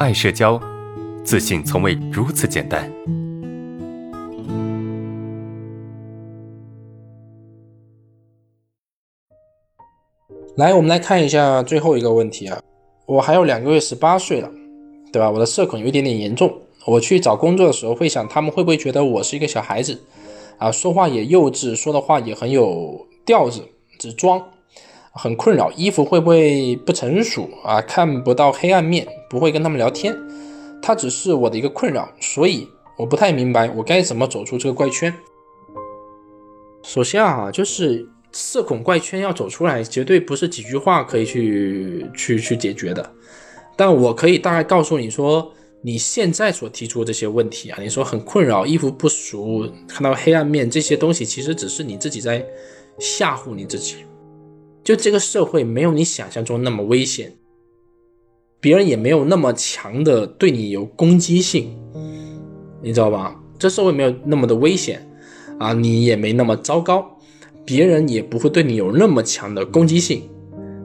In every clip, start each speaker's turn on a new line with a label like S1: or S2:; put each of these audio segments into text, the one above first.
S1: 爱社交，自信从未如此简单。
S2: 来，我们来看一下最后一个问题啊。我还有两个月十八岁了，对吧？我的社恐有一点点严重。我去找工作的时候，会想他们会不会觉得我是一个小孩子啊？说话也幼稚，说的话也很有调子，只装，很困扰。衣服会不会不成熟啊？看不到黑暗面，不会跟他们聊天。它只是我的一个困扰，所以我不太明白我该怎么走出这个怪圈。首先啊，就是。社恐怪圈要走出来，绝对不是几句话可以去去去解决的。但我可以大概告诉你说，你现在所提出这些问题啊，你说很困扰，衣服不熟，看到黑暗面这些东西，其实只是你自己在吓唬你自己。就这个社会没有你想象中那么危险，别人也没有那么强的对你有攻击性，你知道吧？这社会没有那么的危险啊，你也没那么糟糕。别人也不会对你有那么强的攻击性，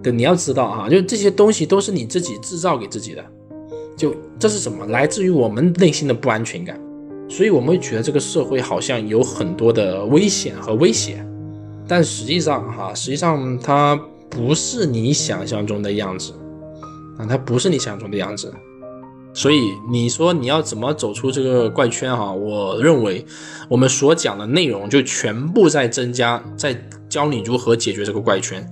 S2: 对，你要知道哈，就这些东西都是你自己制造给自己的，就这是什么？来自于我们内心的不安全感，所以我们会觉得这个社会好像有很多的危险和威胁，但实际上哈，实际上它不是你想象中的样子啊，它不是你想象中的样子。所以你说你要怎么走出这个怪圈哈？我认为我们所讲的内容就全部在增加，在教你如何解决这个怪圈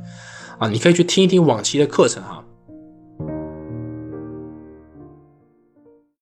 S2: 啊！你可以去听一听往期的课程哈。